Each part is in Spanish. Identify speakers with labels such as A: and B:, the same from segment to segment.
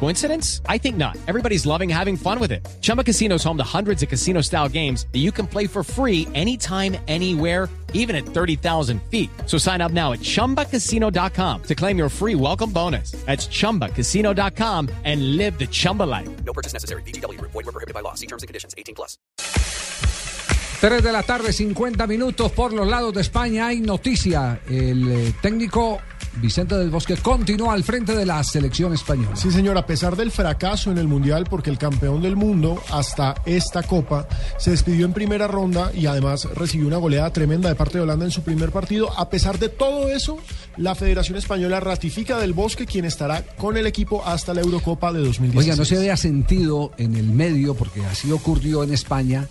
A: Coincidence? I think not. Everybody's loving having fun with it. Chumba Casino is home to hundreds of casino style games that you can play for free anytime, anywhere, even at 30,000 feet. So sign up now at chumbacasino.com to claim your free welcome bonus. That's chumbacasino.com and live the Chumba life.
B: No purchase necessary. BGW. Void were prohibited by law. See terms and conditions. 18 plus.
C: 3 de la tarde, 50 minutos por los lados de España. Hay noticia. El eh, técnico Vicente del Bosque continúa al frente de la selección española.
D: Sí, señor, a pesar del fracaso en el Mundial, porque el campeón del mundo hasta esta Copa se despidió en primera ronda y además recibió una goleada tremenda de parte de Holanda en su primer partido. A pesar de todo eso, la Federación Española ratifica del Bosque quien estará con el equipo hasta la Eurocopa de 2016.
C: Oiga, no se había sentido en el medio, porque así ocurrió en España,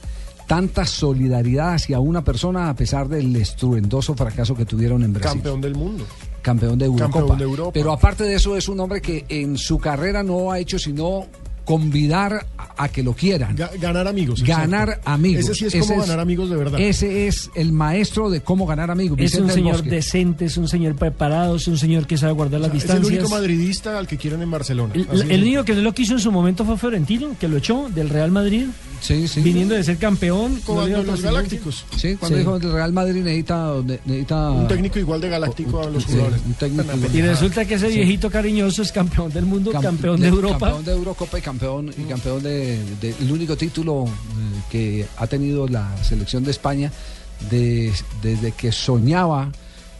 C: tanta solidaridad hacia una persona a pesar del estruendoso fracaso que tuvieron en Brasil.
D: Campeón del mundo.
C: Campeón de Eurocopa.
D: Campeón de Europa.
C: Pero aparte de eso es un hombre que en su carrera no ha hecho sino convidar a, que lo quieran.
D: Ga- ganar amigos.
C: Ganar
D: exacto.
C: amigos.
D: Ese sí es como ganar amigos de verdad.
C: Ese es el maestro de cómo ganar amigos.
E: Es un
C: Vicente
E: señor
C: Bosque.
E: decente, es un señor preparado, es un señor que sabe guardar las
D: es el
E: distancias.
D: único madridista al que quieren en Barcelona.
E: El, el único que no lo quiso en su momento fue Florentino, que lo echó del Real Madrid,
C: Sí, sí.
E: viniendo de ser campeón.
D: Como
E: no
D: los galácticos.
C: Sí, cuando
E: Sí.
C: dijo que el Real Madrid necesita, necesita
D: Un técnico igual de galáctico a los jugadores.
C: un técnico igual.
E: Y resulta que ese viejito cariñoso es campeón del mundo, campeón de Europa.
C: Campeón de Eurocopa y campeón, y campeón de, de- el único título eh, que ha tenido la selección de España de- desde que soñaba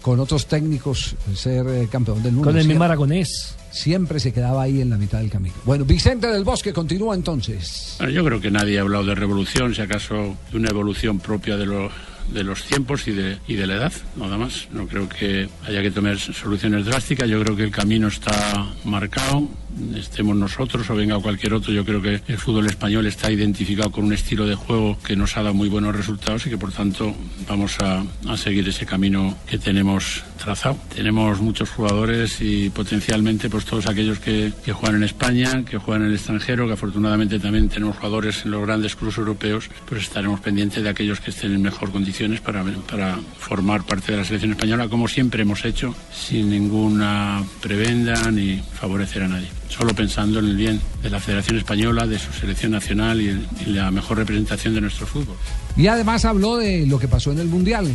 C: con otros técnicos ser eh, campeón del mundo.
E: Con el mismo
C: siempre,
E: aragonés.
C: siempre se quedaba ahí en la mitad del camino. Bueno, Vicente del Bosque continúa entonces.
F: Bueno, yo creo que nadie ha hablado de revolución, si acaso de una evolución propia de, lo- de los tiempos y de, y de la edad, nada más. No creo que haya que tomar soluciones drásticas, yo creo que el camino está marcado, estemos nosotros o venga cualquier otro, yo creo que el fútbol español está identificado con un estilo de juego que nos ha dado muy buenos resultados y que por tanto vamos a, a seguir ese camino que tenemos trazado. Tenemos muchos jugadores y potencialmente pues todos aquellos que, que juegan en España, que juegan en el extranjero, que afortunadamente también tenemos jugadores en los grandes clubes europeos, pues estaremos pendientes de aquellos que estén en mejor condiciones para, para formar parte de la selección española, como siempre hemos hecho, sin ninguna prebenda ni favorecer a nadie. Solo pensando en el bien de la Federación Española, de su selección nacional y, el- y la mejor representación de nuestro fútbol.
C: Y además habló de lo que pasó en el Mundial.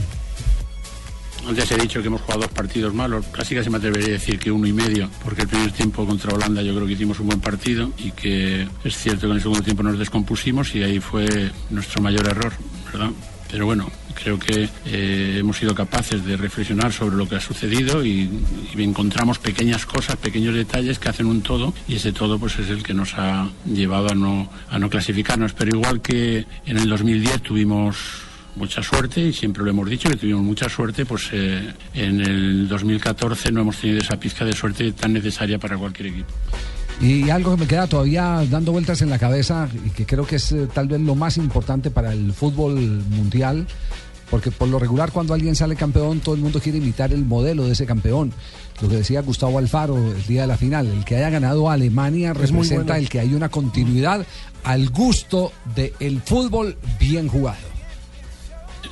F: Antes he dicho que hemos jugado dos partidos malos, casi casi me atrevería a decir que uno y medio, porque el primer tiempo contra Holanda yo creo que hicimos un buen partido y que es cierto que en el segundo tiempo nos descompusimos y ahí fue nuestro mayor error, ¿verdad? Pero bueno, creo que eh, hemos sido capaces de reflexionar sobre lo que ha sucedido y, y encontramos pequeñas cosas, pequeños detalles que hacen un todo y ese todo pues es el que nos ha llevado a no, a no clasificarnos. Pero igual que en el 2010 tuvimos mucha suerte y siempre lo hemos dicho que tuvimos mucha suerte, pues eh, en el 2014 no hemos tenido esa pizca de suerte tan necesaria para cualquier equipo.
C: Y algo que me queda todavía dando vueltas en la cabeza y que creo que es eh, tal vez lo más importante para el fútbol mundial, porque por lo regular cuando alguien sale campeón todo el mundo quiere imitar el modelo de ese campeón. Lo que decía Gustavo Alfaro el día de la final, el que haya ganado a Alemania
D: Es
C: representa
D: bueno.
C: el que hay una continuidad al gusto del fútbol bien jugado.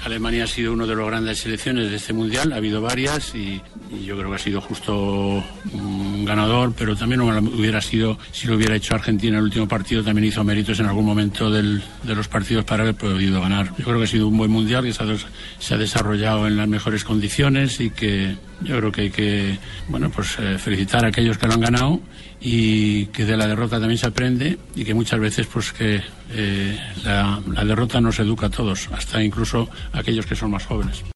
F: Alemania ha sido uno de los grandes selecciones de este mundial, ha habido varias y, yo creo que ha sido justo un ganador, pero también hubiera sido, si lo hubiera hecho Argentina en el último partido, también hizo méritos en algún momento del- de los partidos para haber podido ganar. Yo creo que ha sido un buen mundial que se ha, se ha desarrollado en las mejores condiciones y que yo creo que hay que bueno pues eh, felicitar a aquellos que lo han ganado y que de la derrota también se aprende y que muchas veces pues que eh, la, la derrota nos educa a todos, hasta incluso aquellos que son más jóvenes.